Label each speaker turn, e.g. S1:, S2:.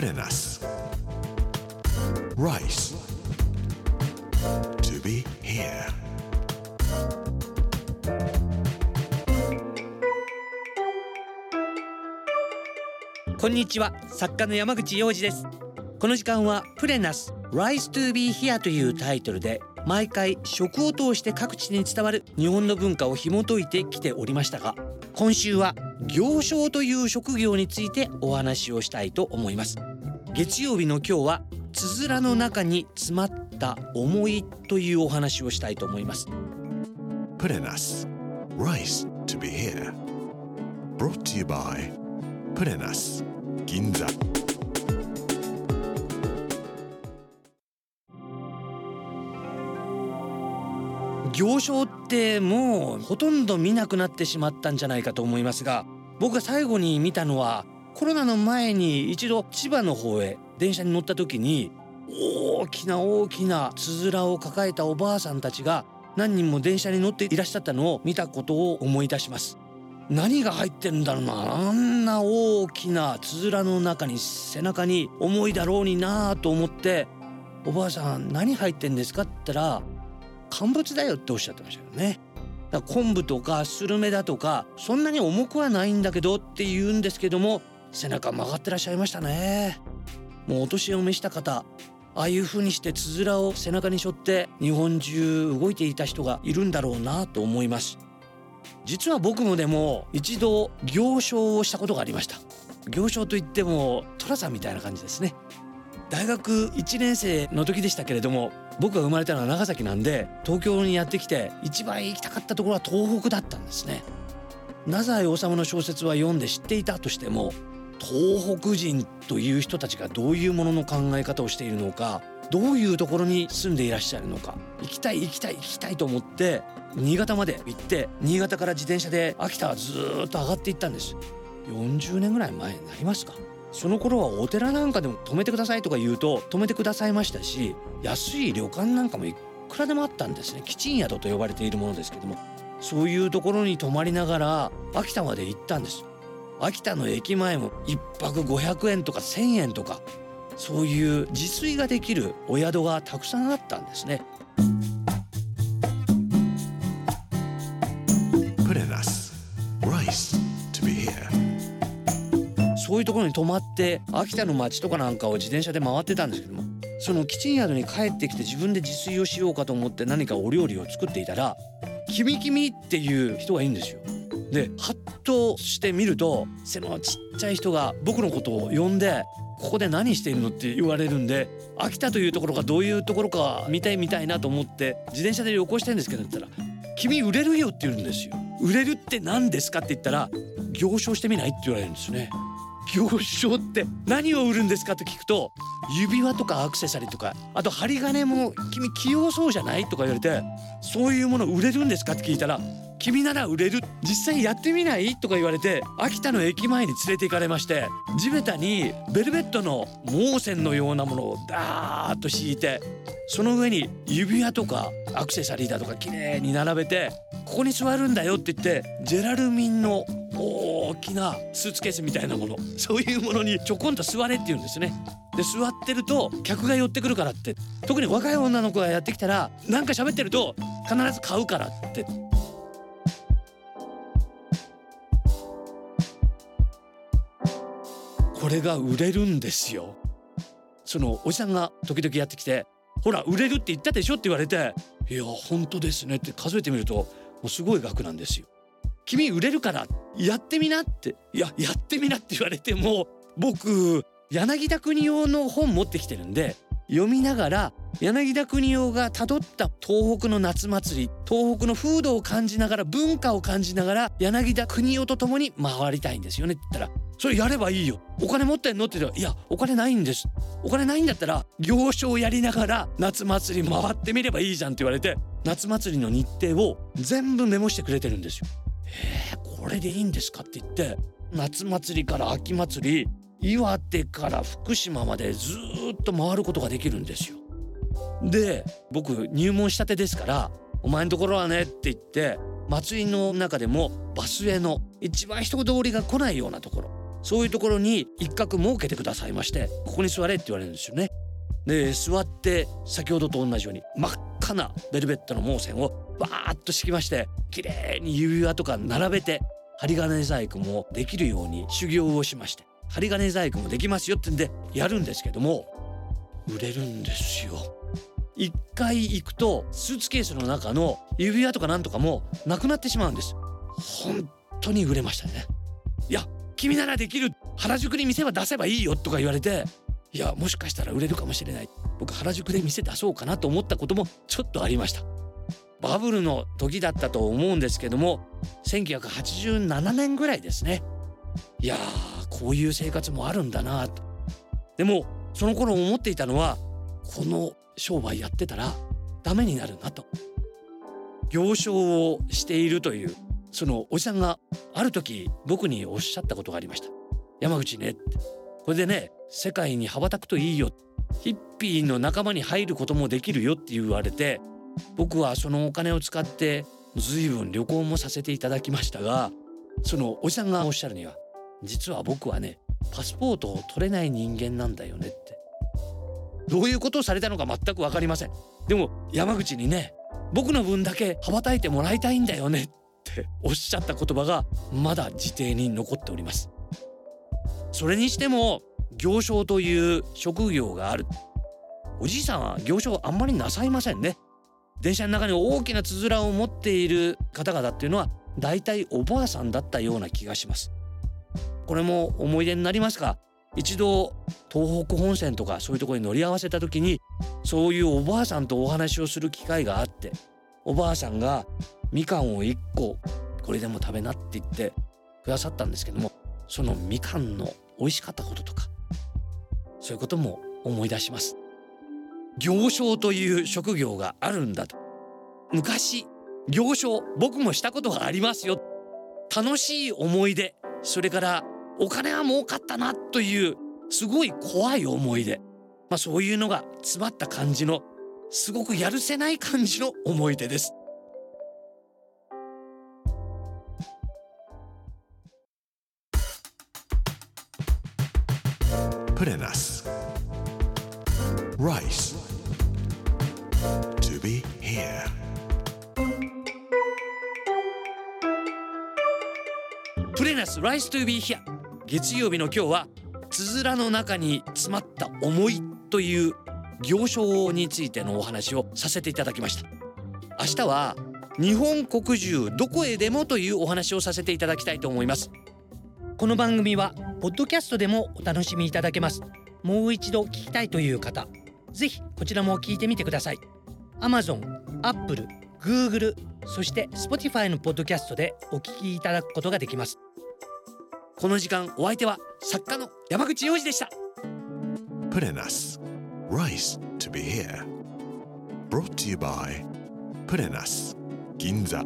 S1: プレナス Rice To be here.
S2: こんにちは。作家の山口洋二です。この時間はプレナス Rise to be here というタイトルで毎回食を通して各地に伝わる日本の文化を紐解いてきておりましたが今週は行商という職業についてお話をしたいと思います。月曜日の今日はつづらの中に詰まった思いというお話をしたいと思います。
S1: プレナス Rice to be here. Brought to you by プレナス銀座
S2: 行商ってもうほとんど見なくなってしまったんじゃないかと思いますが僕が最後に見たのはコロナの前に一度千葉の方へ電車に乗った時に大きな大きなつづらを抱えたおばあさんたちが何人も電車に乗っていらっしゃったのを見たことを思い出します何が入ってるんだろうなあんな大きなつづらの中に背中に重いだろうになあと思って「おばあさん何入ってんですか?」って言ったら「乾物だよ」っておっしゃってましたよね。だから昆布とかスルメだとかそんなに重くはないんだけどって言うんですけども背中曲がってらっしゃいましたね。もうお年を召した方ああいう風にしてつづらを背中に背負って日本中動いていた人がいるんだろうなと思います。実は僕もでも一度行商をしたことがありました。行商といっても寅さんみたいな感じですね。大学1年生の時でしたけれども僕が生まれたのは長崎なんで東京にやってきて一番行きたかったところは東北だったんですね太宰治の小説は読んで知っていた？としても東北人という人たちがどういうものの考え方をしているのかどういうところに住んでいらっしゃるのか行きたい行きたい行きたいと思って新潟まで行って新潟から自転車で秋田はずっと上がっていったんです。40年ぐらい前になりますか。その頃はお寺なんかでも泊めてくださいとか言うと泊めてくださいましたし安い旅館なんかもいくらでもあったんですね。吉鎮宿と呼ばれているものですけどもそういうところに泊まりながら秋田まで行ったんです。秋田の駅前も1泊500円とか1,000円とかそういう自炊ができるお宿がたくさんあったんですね。そういうところに泊まって秋田の街とかなんかを自転車で回ってたんですけどもその吉鎮宿に帰ってきて自分で自炊をしようかと思って何かお料理を作っていたら「君君」っていう人がいいんですよ。でハッとしてみると背のちっちゃい人が僕のことを呼んで「ここで何しているの?」って言われるんで秋田というところがどういうところか見たい見たいなと思って自転車で旅行してんですけどって言ったら「君売れるよ」って言うんですよ。売れるって何ですか？って言ったら「行商してみない?」って言われるんですね。行商って何を売るんですか？と聞くと指輪とかアクセサリーとかあと針金も君器用そうじゃない？とか言われてそういうもの売れるんですか？って聞いたら君なら売れる。実際やってみない？とか言われて秋田の駅前に連れて行かれまして地べたにベルベットの毛線のようなものをダーッと敷いてその上に指輪とかアクセサリーだとか綺麗に並べてここに座るんだよって言ってジェラルミンの大きなスーツケースみたいなものそういうものにちょこんと座れって言うんですね。で座ってると客が寄ってくるからって。特に若い女の子がやってきたらなんか喋ってると必ず買うからって。れが売れるんですよ。そのおじさんが時々やってきて「ほら売れるって言ったでしょ」って言われて「いや本当ですね」って数えてみるともうすごい額なんですよ。君売れるからやってみなっていややってみなって言われても僕柳田国夫の本持ってきてるんで読みながら柳田国夫がたどった東北の夏祭り東北の風土を感じながら文化を感じながら柳田国夫と共に回りたいんですよねって言ったら「それやればいいよお金持ってんの?」って言ったら「いやお金ないんです」「お金ないんだったら行商やりながら夏祭り回ってみればいいじゃん」って言われて夏祭りの日程を全部メモしてくれてるんですよ。えー、これでいいんですかって言って夏祭りから秋祭り岩手から福島までずっと回ることができるんですよ。で僕入門したてですから「お前のところはね」って言って祭りの中でもバスへの一番人通りが来ないようなところそういうところに一角設けてくださいましてここに座れって言われるんですよね。で座って先ほどと同じように真っ赤なベルベットの毛線をバーッと敷きまして綺麗に指輪とか並べて針金細工もできるように修行をしまして針金細工もできますよってんでやるんですけども売れるんですよ。一回行くとスーツケースの中の指輪とかなんとかもなくなってしまうんです。本当に売れましたね。いや君ならできる原宿に店は出せばいいよとか言われていやもしかしたら売れるかもしれない。僕原宿で店出そうかなと思ったこともちょっとありました。バブルの時だったと思うんですけども1987年ぐらいですね。いやーこういう生活もあるんだなと。でもその頃思っていたのはこの商売やってたらダメになるなと。行商をしているというそのおじさんがある時僕におっしゃったことがありました。山口ねって。これでね世界に羽ばたくといいよ。ヒッピーの仲間に入ることもできるよって言われて僕はそのお金を使って随分旅行もさせていただきましたがそのおじさんがおっしゃるには実は僕はねパスポートを取れない人間なんだよねっどういうことをされたのか全く分かりません。でも山口にね僕の分だけ羽ばたいてもらいたいんだよねっておっしゃった言葉がまだ自邸に残っております。それにしても行商という職業がある。おじいさんは行商あんまりなさいませんね。電車の中に大きなつづらを持っている方々っていうのは大体おばあさんだったような気がします。これも思い出になりますが一度東北本線とかそういうところに乗り合わせた時にそういうおばあさんとお話をする機会があっておばあさんがみかんを1個これでも食べなって言ってくださったんですけどもそのみかんの美味しかったこととかそういうことも思い出します。行商という職業があるんだと。昔行商僕もしたことがありますよ。楽しい思い出それからお金は儲かったなというすごい怖い思い出まあそういうのが詰まった感じのすごくやるせない感じの思い出です。
S1: プレナス Rice. To be here.
S2: プレナス Rise to be here 月曜日の今日はつづらの中に詰まった思いという行商についてのお話をさせていただきました。明日は日本国中どこへでもというお話をさせていただきたいと思います。この番組はポッドキャストでもお楽しみいただけます。もう一度聞きたいという方ぜひこちらも聞いてみてください。Amazon、Apple、Google そして Spotify のポッドキャストでお聞きいただくことができます。この時間お相手は作家の山口洋二でした。
S1: プレナス Rice to be here. Brought to you by プレナス銀座